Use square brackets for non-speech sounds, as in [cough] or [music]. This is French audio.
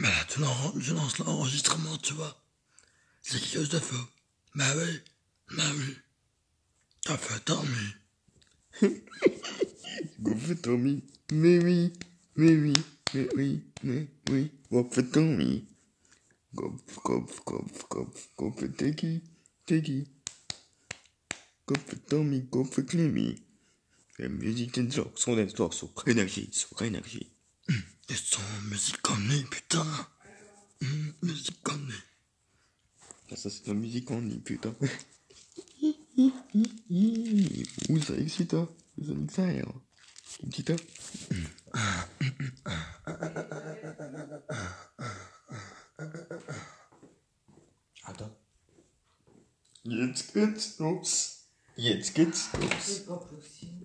Mais là, tu lance, je lance l'enregistrement, tu vois. C'est quelque chose de faux. Bah oui, bah oui. T'as fait Tommy. [laughs] Fait Tommy. Mais oui, mais oui, mais oui, mais oui. Fait Tommy. Go, go, go, go, go fait Teki, Teki. Go fait Tommy, go fait Clémy. La musique des gens, son histoire, son énergie, son énergie. Et son musique connue, putain. Hum, musique connue. Ah, Ça, c'est la musique en nid, putain. [laughs] Ouh, ça excite, hein. Ça excite. Petit, hein. Attends. Jetzt geht's los. Jetzt geht's los. C'est pas possible.